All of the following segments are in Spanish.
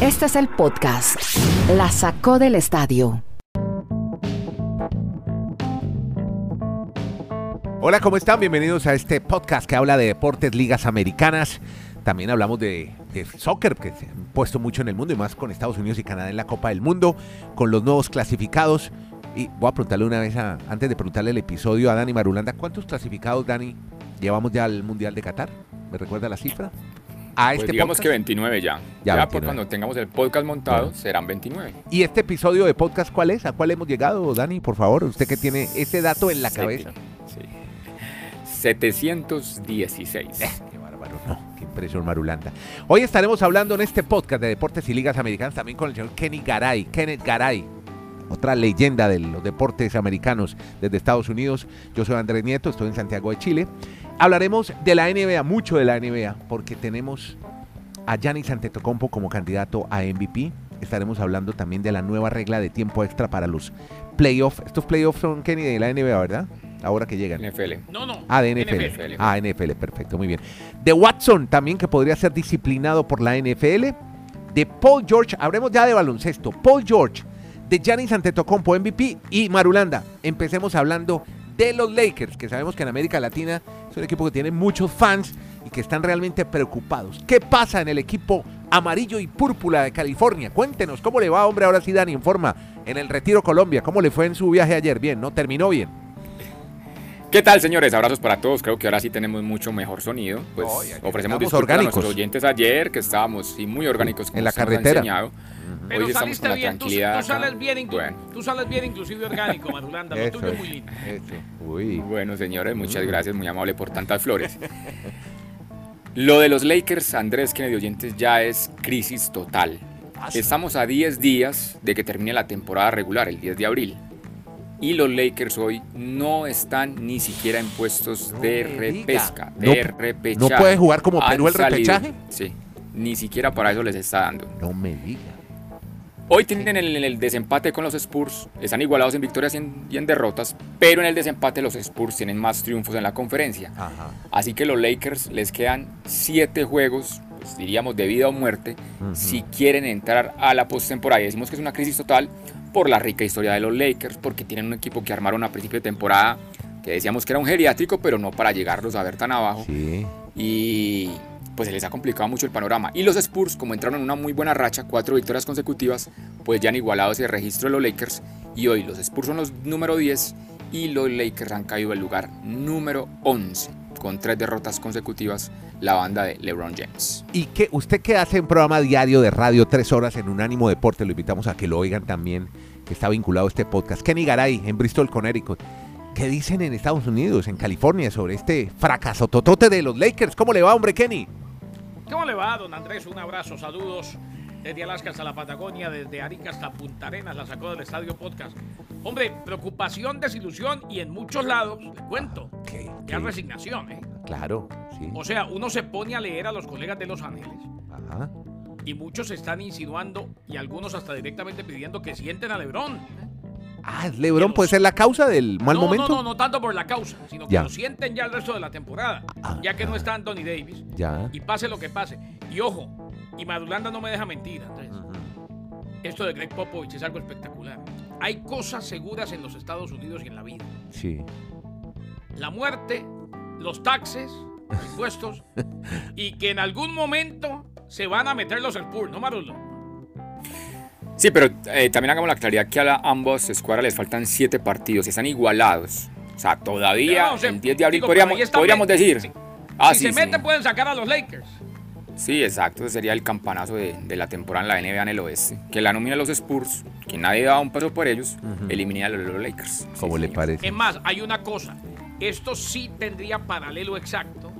Este es el podcast. La sacó del estadio. Hola, ¿cómo están? Bienvenidos a este podcast que habla de deportes, ligas americanas. También hablamos de, soccer, que se han puesto mucho en el mundo y más con Estados Unidos y Canadá en la Copa del Mundo, con los nuevos clasificados. Y voy a preguntarle una vez, antes de preguntarle el episodio a Dani Marulanda, ¿cuántos clasificados, Dani, llevamos ya al Mundial de Qatar? ¿Me recuerda la cifra? A Pues este digamos podcast. que 29 ya. Ya, Ya, 29. por cuando tengamos el podcast montado Bueno. serán 29. ¿Y este episodio de podcast cuál es? ¿A cuál hemos llegado, Dani? Por favor, usted que tiene ese dato en la Sete- cabeza. Sí. 716. Qué bárbaro, no, qué impresión marulanda. Hoy estaremos hablando en este podcast de deportes y ligas americanas también con el señor Kenny Garay, Kenneth Garay, otra leyenda de los deportes americanos desde Estados Unidos. Yo soy Andrés Nieto, estoy en Santiago de Chile. Hablaremos de la NBA, mucho de la NBA, porque tenemos a Giannis Antetokounmpo como candidato a MVP. Estaremos hablando también de la nueva regla de tiempo extra para los playoffs. Estos playoffs son Kenny de la NBA, ¿verdad? Ahora que llegan. NFL. No, no. Ah, de NFL. NFL. Ah, NFL, perfecto, muy bien. De Watson también, que podría ser disciplinado por la NFL. De Paul George, hablemos ya de baloncesto. Paul George, de Giannis Antetokounmpo, MVP. Y Marulanda, empecemos hablando de los Lakers, que sabemos que en América Latina es un equipo que tiene muchos fans y que están realmente preocupados. ¿Qué pasa en el equipo amarillo y púrpura de California? Cuéntenos, ¿cómo le va, hombre? Ahora sí, Dani, informa. En el Retiro Colombia, ¿cómo le fue en su viaje ayer? Bien, ¿no? Terminó bien. ¿Qué tal, señores? Abrazos para todos. Creo que ahora sí tenemos mucho mejor sonido. Pues ofrecemos disculpas orgánicos. a nuestros oyentes ayer, que estábamos sí, muy orgánicos como En la nos carretera. Pero Hoy estamos saliste con la bien, tranquilidad. tú sales bien, Bueno. tú sales bien inclusive orgánico, Madulanda, lo Eso tuyo es muy lindo. Uy. Bueno, señores, muchas gracias, muy amable por tantas flores. Lo de los Lakers, Andrés Kennedy Oyentes, ya es crisis total. Estamos a 10 días de que termine la temporada regular, el 10 de abril. Y los Lakers hoy no están ni siquiera en puestos de repesca, diga. de No- repechaje. ¿no puede jugar como Perú el repechaje? Sí, ni siquiera para eso les está dando. No me diga. Hoy tienen el, el desempate con los Spurs, están igualados en victorias y en, y en derrotas, pero en el desempate los Spurs tienen más triunfos en la conferencia. Ajá. Así que los Lakers les quedan siete juegos, pues, diríamos de vida o muerte, si quieren entrar a la postemporada. Y decimos que es una crisis total por la rica historia de los Lakers, porque tienen un equipo que armaron a principio de temporada que decíamos que era un geriátrico, pero no para llegarlos a ver tan abajo. Sí. Y pues se les ha complicado mucho el panorama. Y los Spurs, como entraron en una muy buena racha, cuatro victorias consecutivas, pues ya han igualado ese registro de los Lakers. Y hoy los Spurs son los número 10 y los Lakers han caído al lugar número 11, con tres derrotas consecutivas, la banda de LeBron James. ¿Y qué, usted que hace un programa diario de radio, tres horas en Unánimo Deporte, lo invitamos a que lo oigan también, que está vinculado a este podcast. Kenny Garay, en Bristol, Connecticut. ¿Qué dicen en Estados Unidos, en California, sobre este fracaso totote de los Lakers? ¿Cómo le va, hombre, Kenny? ¿Cómo le va, don Andrés? Un abrazo, saludos desde Alaska hasta la Patagonia, desde Arica hasta Punta Arenas, la sacó del Estadio Podcast. Hombre, preocupación, desilusión y en muchos lados, le cuento, ¿Qué? ya resignación, ¿eh? Claro, sí. O sea, uno se pone a leer a los colegas de Los Ángeles Ajá. y muchos están insinuando y algunos hasta directamente pidiendo que sienten a LeBron. Ah, LeBron puede ser la causa del mal no, momento. No, no, no tanto por la causa, sino que Ya. lo sienten ya el resto de la temporada, Ah, ya que no ah. está Anthony Davis. Ya. Y pase lo que pase. Y ojo, y Madulanda no me deja mentir, Andrés. Esto de Greg Popovich es algo espectacular. Hay cosas seguras en los Estados Unidos y en la vida. Sí. La muerte, los taxes, los impuestos, y que en algún momento se van a meter los Spurs, ¿no, Marulo? Sí, pero eh, también hagamos la claridad que a la, ambos escuadras les faltan siete partidos y están igualados. O sea, todavía No, o sea, el 10 de abril digo, podríamos, podríamos decir. Si- Ah, si sí, se sí. meten pueden sacar a los Lakers. Sí, exacto. Ese sería el campanazo de, de la temporada en la NBA en el oeste. Que la nómina de los Spurs, que nadie daba un peso por ellos, elimina a los, los Lakers. ¿Cómo Sí, le señor. parece? Es más, hay una cosa. Esto sí tendría paralelo exacto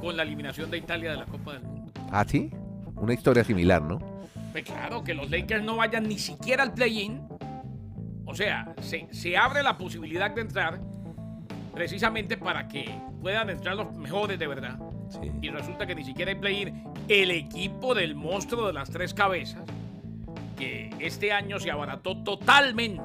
con la eliminación de Italia de la Copa del Mundo. Ah, sí. Una historia similar, ¿no? Pues claro, que los Lakers no vayan ni siquiera al play-in. O sea, se, se abre la posibilidad de entrar precisamente para que puedan entrar los mejores de verdad. Sí. Y resulta que ni siquiera hay play-in. El equipo del monstruo de las tres cabezas, que este año se abarató totalmente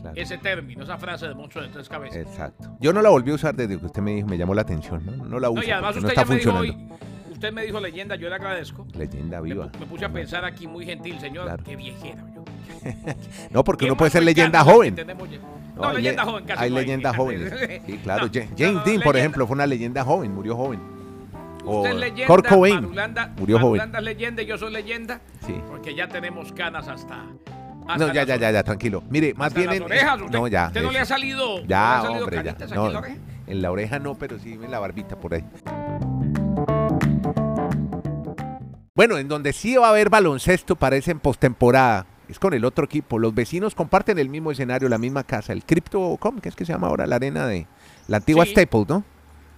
Claro. ese término, esa frase de monstruo de tres cabezas. Exacto. Yo no la volví a usar desde que usted me dijo, me llamó la atención, ¿no? No la uso. No, y además porque no usted está ya me dijo funcionando. hoy, usted me dijo leyenda, yo le agradezco. Leyenda viva. me puse a pensar aquí muy gentil, señor. Claro. Qué viejera. yo. No, porque ¿Qué uno puede ser leyenda joven. tenemos? No, No, hay leyenda le- joven casi Hay no leyendas jóvenes. Sí, claro. No, James Dean, por leyenda. ejemplo, fue una leyenda joven, murió joven. O Usted es leyenda, Kurt Cobain Marulanda, murió joven. Marulanda es leyenda y yo soy leyenda. Sí. Porque ya tenemos canas hasta. No, ya, ya, ya, ya, tranquilo. Mire, más bien las en- orejas. ¿Usted, no, ya. ¿Usted no le ha salido, no Ya, le ha salido hombre, ya. No, en la oreja no, pero sí en la barbita por ahí. Bueno, en donde sí va a haber baloncesto parece en postemporada. Es con el otro equipo. Los vecinos comparten el mismo escenario, la misma casa. El Crypto, ¿cómo que es que se llama ahora? La arena de la antigua Sí. Staples, ¿no?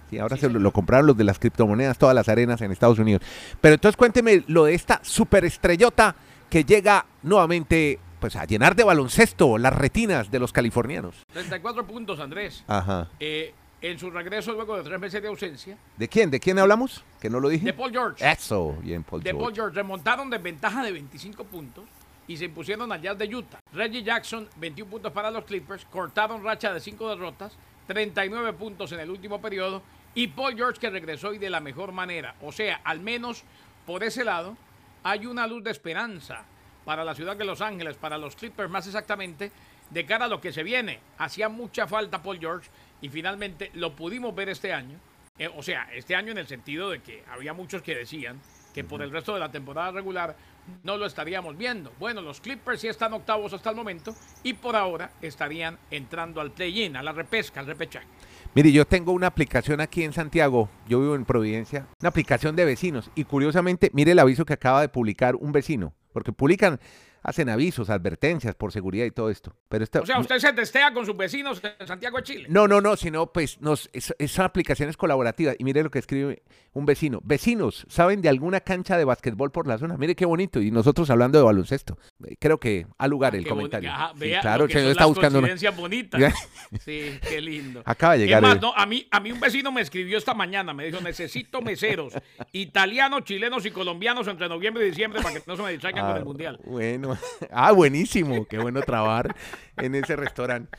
Sí, ahora Sí, se lo compraron los de las criptomonedas, todas las arenas en Estados Unidos. Pero entonces cuénteme lo de esta superestrellota que llega nuevamente pues a llenar de baloncesto las retinas de los californianos. 34 puntos, Andrés. Ajá. Eh, en su regreso luego de tres meses de ausencia, ¿De quién? ¿De quién hablamos? Que no lo dije. de Paul George. Eso, bien, Paul de George. Paul George remontaron de ventaja de 25 puntos y se impusieron al Jazz de Utah. Reggie Jackson, 21 puntos para los Clippers, cortaron racha de 5 derrotas, 39 puntos en el último periodo y Paul George que regresó y de la mejor manera. O sea, al menos por ese lado hay una luz de esperanza para la ciudad de Los Ángeles, para los Clippers más exactamente, de cara a lo que se viene. Hacía mucha falta Paul George y finalmente lo pudimos ver este año. Eh, o sea, este año en el sentido de que había muchos que decían que por el resto de la temporada regular no lo estaríamos viendo. Bueno, los Clippers sí están octavos hasta el momento y por ahora estarían entrando al play-in, a la repesca, al repechaje. Mire, yo tengo una aplicación aquí en Santiago, yo vivo en Providencia, una aplicación de vecinos y curiosamente, mire el aviso que acaba de publicar un vecino, porque publican, hacen avisos, advertencias por seguridad y todo esto. Pero esta, O sea, usted se testea con sus vecinos en Santiago de Chile. No, no, no, sino pues nos, es, es aplicaciones colaborativas. Y mire lo que escribe un vecino. Vecinos, ¿saben de alguna cancha de básquetbol por la zona? Mire qué bonito. Y nosotros hablando de baloncesto. Eh, Creo que ha lugar el Qué boni- comentario. Ajá, Sí, vea claro, el señor está buscando una- bonitas. Sí, qué lindo. Acaba de Es llegar. más, el- no, a, mí, a mí un vecino me escribió esta mañana, me dijo, necesito meseros, italianos, chilenos y colombianos entre noviembre y diciembre para que no se me distraigan con Ah, el Mundial. Bueno, ah, buenísimo. Qué bueno trabajar en ese restaurante.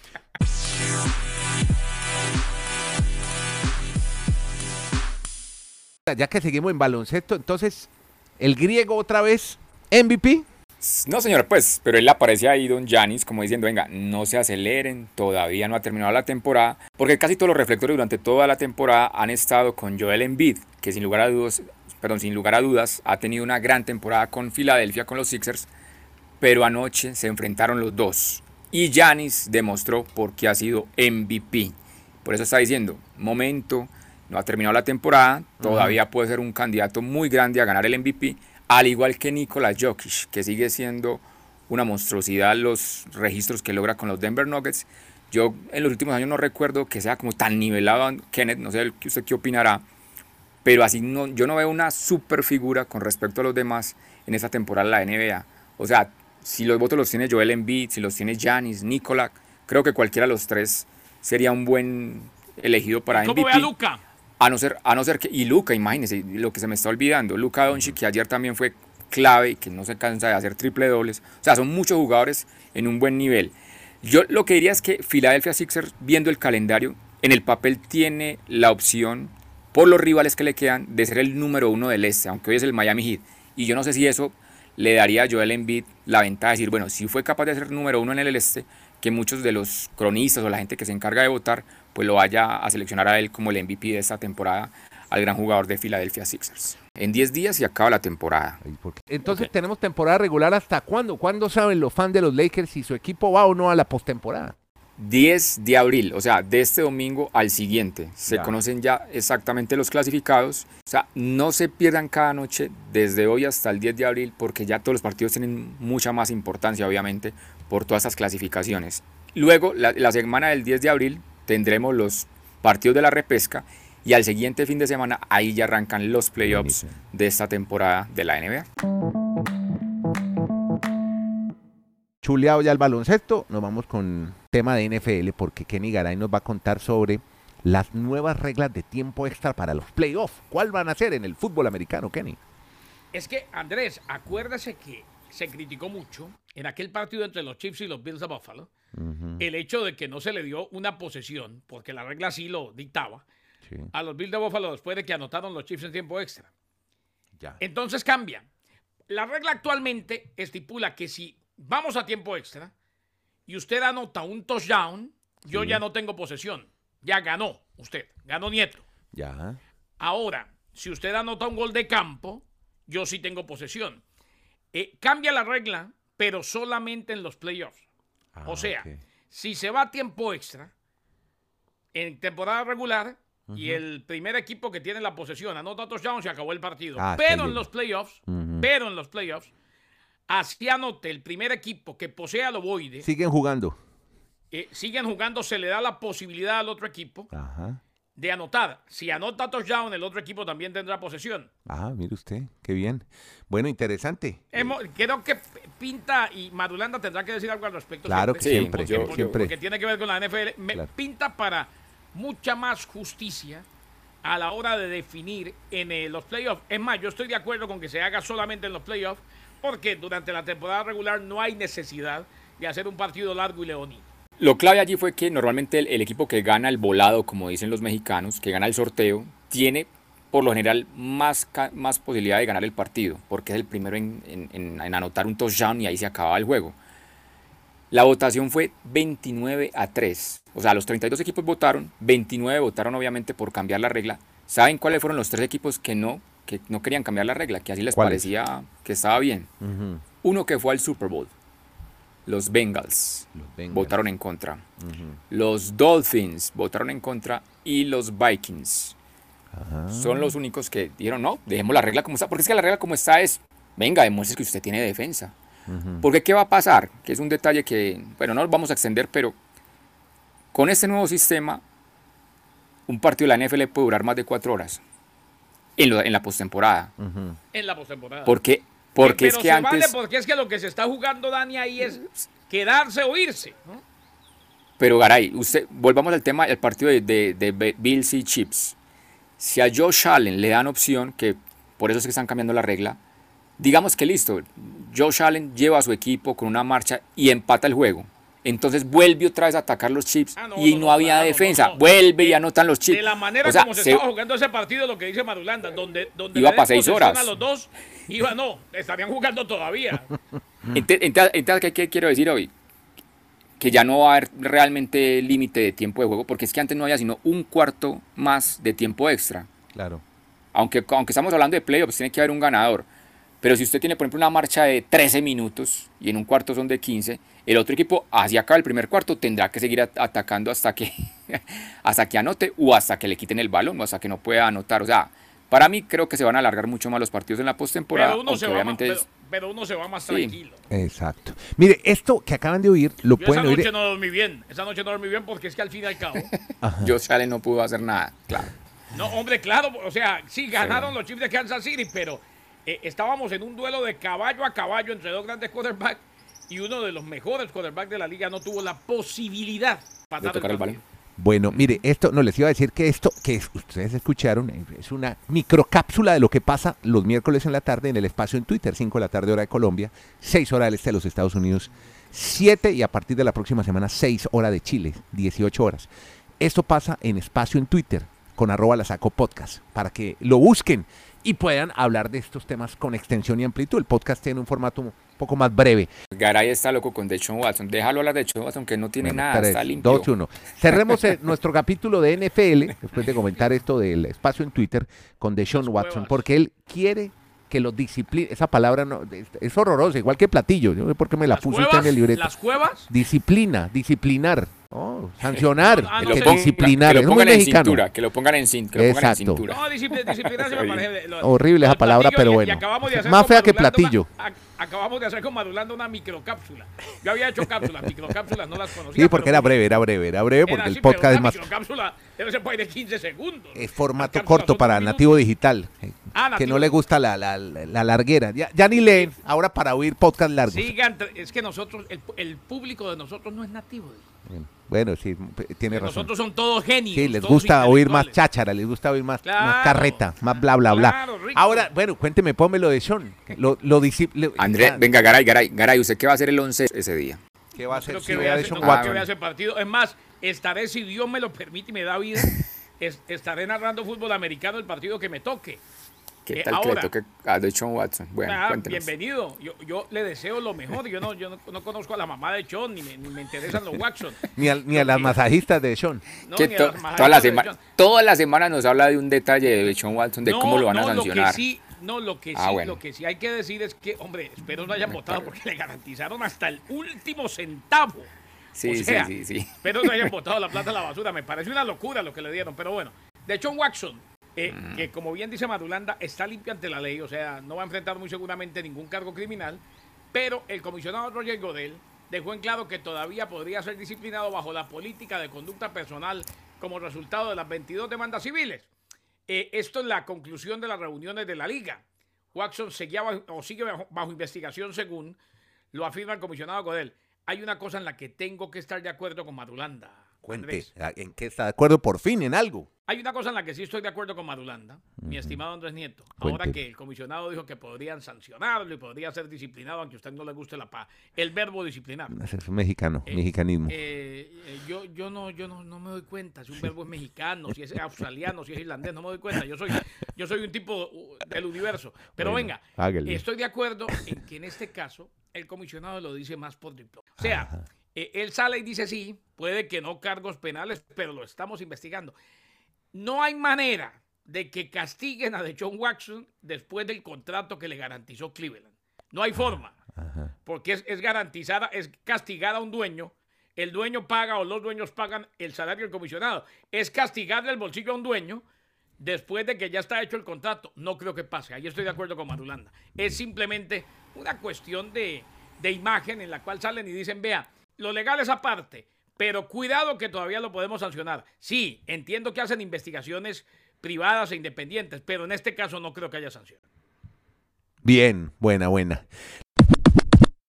Ya que seguimos en baloncesto, entonces, el griego otra vez, MVP. No, señor, pues, pero él aparece ahí, don Janis, como diciendo, venga, no se aceleren, todavía no ha terminado la temporada, porque casi todos los reflectores durante toda la temporada han estado con Joel Embiid, que sin lugar a dudas, perdón, sin lugar a dudas, ha tenido una gran temporada con Filadelfia, con los Sixers, pero anoche se enfrentaron los dos. Y Janis demostró por qué ha sido MVP. Por eso está diciendo, momento, no ha terminado la temporada, todavía puede ser un candidato muy grande a ganar el MVP, al igual que Nikola Jokic, que sigue siendo una monstruosidad los registros que logra con los Denver Nuggets. Yo en los últimos años no recuerdo que sea como tan nivelado Kenneth, no sé usted qué opinará, pero así no, yo no veo una super figura con respecto a los demás en esta temporada de la NBA. O sea, si los votos los tiene Joel Embiid, si los tiene Giannis, Nikola, creo que cualquiera de los tres sería un buen elegido para ¿Cómo MVP. ve a Luca? A no ser, a no ser que, y Luca, imagínese lo que se me está olvidando, Luca Doncic, que ayer también fue clave y que no se cansa de hacer triple dobles. O sea, son muchos jugadores en un buen nivel. Yo lo que diría es que Philadelphia Sixers, viendo el calendario, en el papel tiene la opción, por los rivales que le quedan, de ser el número uno del este, aunque hoy es el Miami Heat. Y yo no sé si eso le daría a Joel Embiid la ventaja de decir, bueno, si fue capaz de ser número uno en el este, que muchos de los cronistas o la gente que se encarga de votar, pues lo vaya a seleccionar a él como el MVP de esta temporada, al gran jugador de Philadelphia Sixers. En 10 días y acaba la temporada. Entonces tenemos temporada regular hasta cuándo? ¿Cuándo saben los fans de los Lakers si su equipo va o no a la postemporada? 10 de abril, o sea, de este domingo al siguiente. Se Ya. conocen ya exactamente los clasificados. O sea, no se pierdan cada noche desde hoy hasta el 10 de abril porque ya todos los partidos tienen mucha más importancia, obviamente, por todas estas clasificaciones. Luego, la, la semana del 10 de abril, tendremos los partidos de la repesca y al siguiente fin de semana ahí ya arrancan los playoffs de esta temporada de la NBA. Chuleado ya el baloncesto, nos vamos con tema de NFL porque Kenny Garay nos va a contar sobre las nuevas reglas de tiempo extra para los playoffs. ¿Cuál van a ser en el fútbol americano, Kenny? Es que, Andrés, acuérdese que se criticó mucho en aquel partido entre los Chiefs y los Bills de Buffalo el hecho de que no se le dio una posesión, porque la regla sí lo dictaba, Sí. a los Bills de Buffalo después de que anotaron los Chiefs en tiempo extra. Ya. Entonces cambia. La regla actualmente estipula que si vamos a tiempo extra y usted anota un touchdown, yo ya no tengo posesión. Ya ganó usted, ganó Nieto. Ya. Ahora, si usted anota un gol de campo, yo sí tengo posesión. Eh, cambia la regla, pero solamente en los playoffs. Ah, o sea, si se va a tiempo extra en temporada regular y el primer equipo que tiene la posesión anota touchdown, se acabó el partido. Ah, pero en los playoffs, pero en los playoffs, así anote el primer equipo que posea el ovoide, Siguen jugando. eh, siguen jugando, se le da la posibilidad al otro equipo Ajá. de anotar. Si anota touchdown, el otro equipo también tendrá posesión. Ah, mire usted, qué bien. Bueno, interesante. Hemos- creo que Pinta y Madulanda tendrá que decir algo al respecto. Claro que Sí, siempre, yo- porque, siempre. porque tiene que ver con la NFL. Me Claro. pinta para mucha más justicia a la hora de definir en eh, los playoffs. Es más, yo estoy de acuerdo con que se haga solamente en los playoffs porque durante la temporada regular no hay necesidad de hacer un partido largo y leonino. Lo clave allí fue que normalmente el, equipo que gana el volado, como dicen los mexicanos, que gana el sorteo, tiene por lo general más, más posibilidad de ganar el partido, porque es el primero en, anotar un touchdown y ahí se acababa el juego. La votación fue 29 a 3. O sea, los 32 equipos votaron, 29 votaron obviamente por cambiar la regla. ¿Saben cuáles fueron los tres equipos que no, que no querían cambiar la regla? Que así les parecía que estaba bien. Uno que fue al Super Bowl. Los Bengals Los Bengals. votaron en contra. Los Dolphins votaron en contra y los Vikings Ajá. son los únicos que dijeron no, dejemos la regla como está, porque es que la regla como está es, venga, demuestre que usted tiene defensa. Porque ¿qué va a pasar? Que es un detalle que, bueno, no lo vamos a extender, pero con este nuevo sistema, un partido de la NFL puede durar más de cuatro horas en, lo- en la postemporada. En la postemporada. Porque, porque Pero es que se antes... vale porque es que lo que se está jugando, Dani, ahí es quedarse o irse. ¿no? Pero Garay, usted, volvamos al tema del partido de, de, de Bills y Chips. Si a Josh Allen le dan opción, que por eso es que están cambiando la regla, digamos que listo, Josh Allen lleva a su equipo con una marcha y empata el juego. Entonces vuelve otra vez a atacar los Chips Ah, no, y no, no, no, había claro, defensa. no, no. Vuelve y anotan los Chips. De la manera O sea, como se, se- estaba jugando ese partido, lo que dice Marulanda, donde, donde Iba le pa' den seis horas. a los dos, iba, no, estarían jugando todavía. Entonces, ¿qué, qué quiero decir hoy? Que ya no va a haber realmente límite de tiempo de juego, porque es que antes no había sino un cuarto más de tiempo extra. Claro. aunque, aunque estamos hablando de playoffs, tiene que haber un ganador. Pero si usted tiene, por ejemplo, una marcha de 13 minutos y en un cuarto son de 15, el otro equipo, así acaba el primer cuarto, tendrá que seguir at- atacando hasta que, hasta que anote o hasta que le quiten el balón o hasta que no pueda anotar. O sea, para mí creo que se van a alargar mucho más los partidos en la postemporada. Pero uno, se va más, obviamente pero, es- pero uno se va más Sí. tranquilo. Exacto. Mire, esto que acaban de oír, lo Yo esa pueden oír. noche no dormí bien. Esa noche no dormí bien porque es que al fin y al cabo. Josh Allen no pudo hacer nada, claro. No, hombre, claro, o sea, sí ganaron los Chiefs de Kansas City, pero eh, estábamos en un duelo de caballo a caballo entre dos grandes quarterbacks y uno de los mejores quarterbacks de la liga no tuvo la posibilidad De tocar el balón. Bueno, mire, esto no les iba a decir que esto que es- ustedes escucharon eh, es una microcápsula de lo que pasa los miércoles en la tarde en el espacio en Twitter, 5 de la tarde hora de Colombia, 6 hora del este de los Estados Unidos, 7 y a partir de la próxima semana 6 hora de Chile, 18 horas. Esto pasa en espacio en Twitter con arroba la saco podcast para que lo busquen y puedan hablar de estos temas con extensión y amplitud. El podcast tiene un formato poco más breve. Garay está loco con Deshaun Watson. Déjalo hablar de Deshaun Watson, que no tiene Bueno, nada, tres, está limpio. dos, uno. Cerremos eh, nuestro capítulo de NFL, después de comentar esto del espacio en Twitter, con Deshaun Watson, porque él quiere que lo discipline. Esa palabra no, es, es horrorosa, igual que platillo. Yo no sé por qué me la puso cuevas, usted en el libreto. las cuevas, Disciplina, disciplinar, oh, sancionar, Ah, Que no lo pongan- disciplinar. que es lo muy pongan en mexicano. cintura, que lo pongan en, cin- que lo pongan en Exacto. cintura. no, discipli- disciplinarse me parece. lo- Horrible esa palabra, pero y- y bueno. hacer Más fea que platillo. Acabamos de hacer con Madulanda una microcápsula. Yo había hecho cápsulas, microcápsulas no las conocía. Sí, porque pero era breve, era breve, era breve, era porque así, el pero podcast es una más... microcápsula debe ser de 15 segundos. Es formato corto para nativo digital, Ah, que no le gusta la, la, la- la larguera. Ya, ya ni leen, ahora para oír podcast largos. Sigan, es que nosotros, el, el público de nosotros no es nativo. Bueno, sí, tiene razón. Nosotros son todos genios. Sí, les gusta oír más cháchara, les gusta oír más, carreta, más bla, bla, bla. Claro, rico. Ahora, bueno, cuénteme, ponme lo de Sean. Lo, lo disci- le- André, ah, venga, Garay, Garay, Garay, ¿usted qué va a hacer el 11 ese día? ¿Qué va a hacer si vea a vea ese partido. Es más, estaré, si Dios me lo permite y me da vida, es- estaré narrando fútbol americano el partido que me toque. ¿Qué Eh, tal ahora- que le toque a Deshaun Watson? Bueno, Ah, bienvenido. Yo, yo le deseo lo mejor. Yo no, yo no, no conozco a la mamá de John, ni me, ni me interesan los Watson. Ni, al- ni a las masajistas de Sean. No, Que ni a to- toda, la sema- toda la semana nos habla de un detalle de Deshaun Watson, de No, cómo lo van a sancionar. Lo que sí, no, lo que sí, Ah, bueno. lo que sí hay que decir es que, hombre, espero no hayan votado porque le garantizaron hasta el último centavo. Sí, O sí, sea, sí, sí. Espero no hayan botado la plata a la basura. Me parece una locura lo que le dieron. Pero bueno, de John Watson, eh, Mm. que como bien dice Madulanda, está limpio ante la ley. O sea, no va a enfrentar muy seguramente ningún cargo criminal. Pero el comisionado Roger Godel dejó en claro que todavía podría ser disciplinado bajo la política de conducta personal como resultado de las 22 demandas civiles. Eh, esto es la conclusión de las reuniones de la liga. Watson seguía bajo- o sigue bajo, bajo investigación según lo afirma el comisionado Godel. Hay una cosa en la que tengo que estar de acuerdo con Madulanda. Cuente, Andrés. ¿en qué está de acuerdo por fin en algo? Hay una cosa en la que sí estoy de acuerdo con Madulanda, mi estimado Andrés Nieto. Cuente. Ahora que el comisionado dijo que podrían sancionarlo y podría ser disciplinado, aunque a usted no le guste la pa el verbo disciplinar. Es mexicano, Eh, mexicanismo. Eh, eh, yo, yo no, yo no, no me doy cuenta si un verbo es mexicano, si es australiano, si es irlandés, no me doy cuenta. Yo soy, yo soy un tipo uh, del universo. Pero Bueno, venga, hágale. estoy de acuerdo en que en este caso el comisionado lo dice más por diploma. O sea, eh, él sale y dice sí, puede que no cargos penales, pero lo estamos investigando. No hay manera de que castiguen a John Watson después del contrato que le garantizó Cleveland. No hay forma Ajá. porque es, es garantizada, es castigada a un dueño. El dueño paga o los dueños pagan el salario del comisionado. Es castigarle el bolsillo a un dueño después de que ya está hecho el contrato. No creo que pase. Ahí estoy de acuerdo con Madulanda. Es simplemente una cuestión de, de imagen en la cual salen y dicen, vea, lo legal es aparte, pero cuidado que todavía lo podemos sancionar. Sí, entiendo que hacen investigaciones privadas e independientes, pero en este caso no creo que haya sanción. Bien, buena, buena.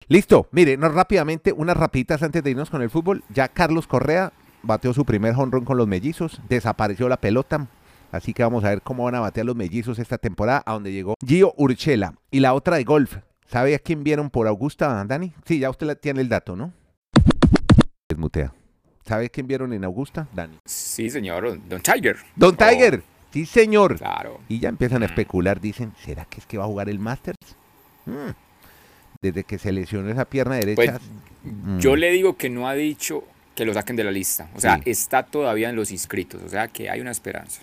Listo, mire, rápidamente, unas rapiditas antes de irnos con el fútbol. Ya Carlos Correa bateó su primer honrón con los mellizos, desapareció la pelota. Así que vamos a ver cómo van a batear los mellizos esta temporada, a donde llegó Gio Urchela. Y la otra de golf. ¿Sabe a quién vieron por Augusta, Dani? Sí, ya usted tiene el dato, ¿no? Desmutea. ¿Sabe quién vieron en Augusta, Dani? Sí, señor, Don Tiger. Don Oh, Tiger. Sí, señor. claro. Y ya empiezan a especular, dicen, ¿será que es que va a jugar el Masters? Mm. Desde que se lesionó esa pierna derecha. Pues, Yo le digo que no ha dicho que lo saquen de la lista. O sea, Sí. está todavía en los inscritos. O sea, que hay una esperanza.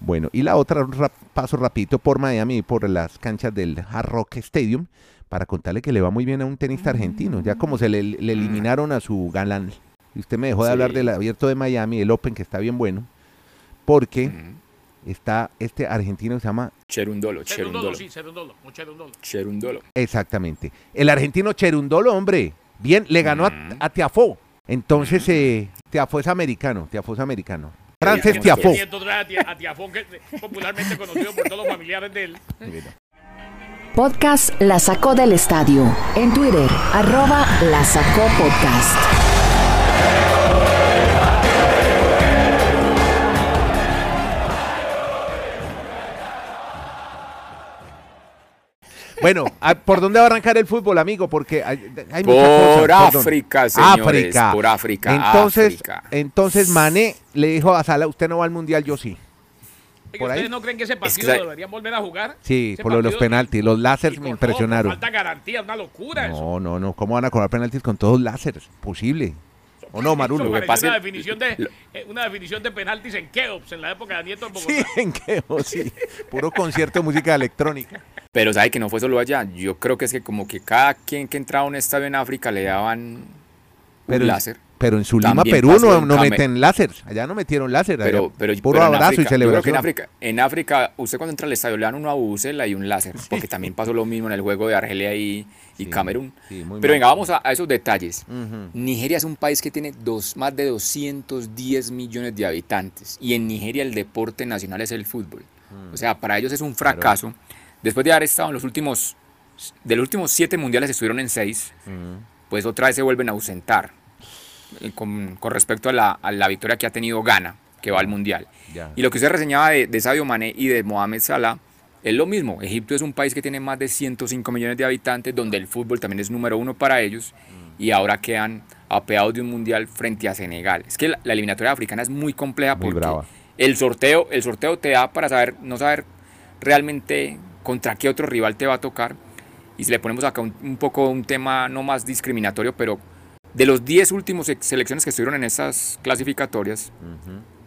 Bueno, y la otra, rap- paso rapidito por Miami por las canchas del Hard Rock Stadium para contarle que le va muy bien a un tenista argentino, ya como se le, le eliminaron a su galán. Y usted me dejó de Sí. hablar del abierto de Miami, el Open, que está bien bueno, porque está este argentino que se llama Cherundolo, Cerundolo, Cherundolo. sí, Cerundolo, un Cerundolo. Cherundolo. Exactamente. El argentino Cherundolo, hombre. Bien, le ganó a, Mm. a Tiafó. Entonces, eh, Tiafó es americano. Tiafó es americano. Frances Tiafó. A Tia- a Tiafón, que es popularmente conocido por todos los familiares de él. Podcast La Sacó del Estadio. En Twitter, arroba La Sacó Podcast. Bueno, ¿a- ¿por dónde va a arrancar el fútbol, amigo? Porque hay, hay muchas cosas. Por ¿Por dónde? África, señores. África. Por África. Entonces, África. entonces Mané le dijo a Sala, usted no va al mundial, yo sí. Por ahí. ¿Ustedes no creen que ese partido deberían volver a jugar? Sí, por lo de los penaltis. Los láseres me impresionaron. falta garantía, una locura eso. No, no, no. ¿Cómo van a cobrar penaltis con todos láseres? Posible. ¿O no, Marulo? Eso Lo que pareció pasa una definición de eh, una definición de penaltis en Keops en la época de Nieto en Bogotá. Sí, en oh, sí. Puro concierto de música electrónica. Pero sabe que no fue solo allá. Yo creo que es que como que cada quien que entraba a un estadio en África le daban un láser. Pero en También Perú, no, no meten láser. Allá no metieron láser. allá Pero, puro pero abrazo África, y yo creo que celebración. en África, en África, usted cuando entra al estadio le dan una bucela y un láser, porque también pasó lo mismo en el juego de Argelia y, y Sí, Camerún. sí, Pero venga, vamos a, a esos detalles. Nigeria es un país que tiene dos, más de 210 millones de habitantes y en Nigeria el deporte nacional es el fútbol. Mm. O sea, para ellos es un fracaso. Después de haber estado en los últimos, de los últimos siete mundiales estuvieron en seis, pues otra vez se vuelven a ausentar con, con respecto a la, a la victoria que ha tenido Ghana, que va al mundial. Y lo que usted reseñaba de, de Sadio Mané y de Mohamed Salah es lo mismo. Egipto es un país que tiene más de 105 millones de habitantes, donde el fútbol también es número uno para ellos, y ahora quedan apeados de un mundial frente a Senegal. Es que la, la eliminatoria africana es muy compleja Muy porque brava. El sorteo, el sorteo te da para saber, no saber realmente contra qué otro rival te va a tocar. Y si le ponemos acá un, un poco un tema no más discriminatorio, pero de los 10 últimos selecciones que estuvieron en estas clasificatorias,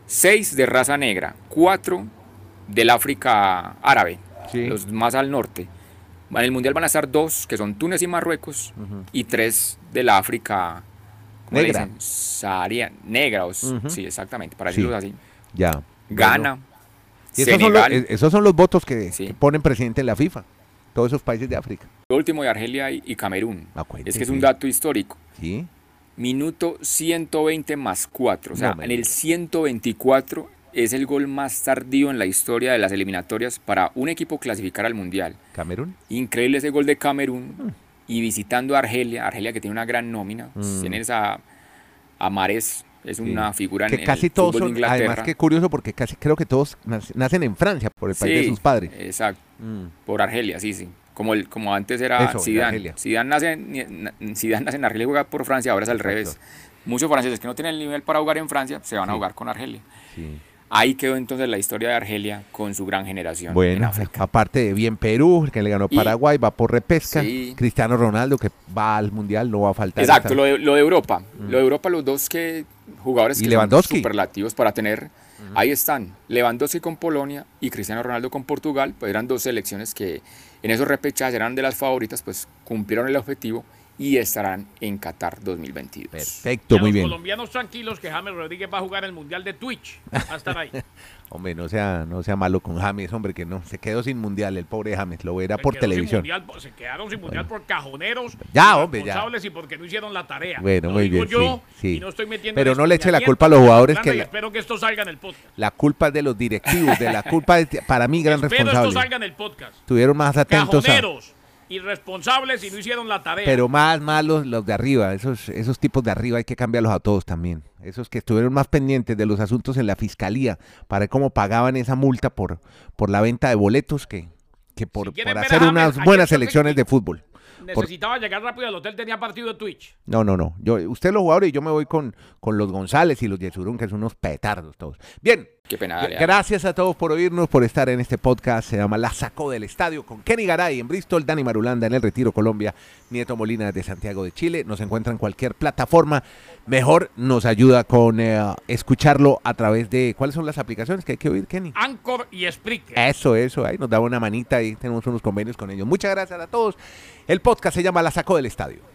6 de raza negra, 4 del África árabe, Sí. los más al norte. En el mundial van a estar dos, que son Túnez y Marruecos, y tres de la África ¿cómo le Negra. Saharia- negra, sí, exactamente, para Sí. decirlo así. Ya. Ghana, Y esos son, los, Senegal, esos son los votos que, Sí. que ponen presidente en la FIFA. Todos esos países de África. lo último de Argelia y, Camerún. Ah, es que es un dato histórico. Sí. Minuto 120 más 4. O sea, No en el digas. 124 es el gol más tardío en la historia de las eliminatorias para un equipo clasificar al Mundial. Camerún. Increíble ese gol de Camerún. Y visitando a Argelia, Argelia que tiene una gran nómina. Mm. Tienes a, a Mahrez, es Sí. una figura Que en casi el todos fútbol de son, Inglaterra. además que curioso porque casi creo que todos nac- nacen en Francia por el país de Sí, sus padres. Exacto, Mm. por Argelia, sí, sí. Como, el, como antes era Eso, Zidane. Argelia. Zidane nace, Zidane nace en Argelia y juega por Francia, ahora es al Exacto. revés. Muchos franceses que no tienen el nivel para jugar en Francia se van a jugar con Argelia. Sí. Ahí quedó entonces la historia de Argelia con su gran generación en Bueno, África. aparte de bien Perú, que le ganó Y- Paraguay, va por repesca. Sí. Cristiano Ronaldo, que va al Mundial, no va a faltar. Exacto, esta- lo de, lo de Europa. Lo de Europa, los dos que jugadores Y que son superlativos para tener, ahí están. Lewandowski con Polonia y Cristiano Ronaldo con Portugal, pues eran dos selecciones que en esos repechajes eran de las favoritas, pues cumplieron el objetivo y estarán en Qatar 2022. Perfecto, Y a muy los bien. colombianos tranquilos que James Rodríguez va a jugar el Mundial de Twitch. Va a estar ahí. Hombre, no sea, no sea malo con James, hombre, que no, se quedó sin mundial el pobre James, lo verá Se por televisión. mundial se quedaron sin mundial por cajoneros. Ya, hombre, ya. irresponsables y porque no hicieron la tarea. Bueno, Lo muy digo bien, yo sí, sí. y no estoy metiendo Pero no le eche la culpa a los jugadores que la- espero que esto salga en el podcast. La culpa es de los directivos, de la culpa es de- para mí gran espero esto responsable. salga en el podcast. Estuvieron más atentos a, Cajoneros, irresponsables y no hicieron la tarea. pero más malos los de arriba, esos esos tipos de arriba hay que cambiarlos a todos también. Esos que estuvieron más pendientes de los asuntos en la fiscalía para ver cómo pagaban esa multa por por la venta de boletos que que por, Si por hacer James, unas buenas selecciones de fútbol. por- Necesitaba llegar rápido al hotel, tenía partido de Twitch. No, no, no. Yo, usted los jugadores y yo me voy con, con los González y los Yesurún, que son unos petardos todos. Bien, Qué pena. dale, gracias a todos por oírnos, por estar en este podcast. Se llama La Sacó del Estadio con Kenny Garay en Bristol, Dani Marulanda en el Retiro, Colombia, Nieto Molina de Santiago de Chile. Nos encuentra en cualquier plataforma. Mejor nos ayuda con eh, escucharlo a través de... ¿Cuáles son las aplicaciones que hay que oír, Kenny? Anchor y Spreaker. Eso, eso, ahí nos da una manita y tenemos unos convenios con ellos. Muchas gracias a todos. El podcast se llama La Sacó del Estadio.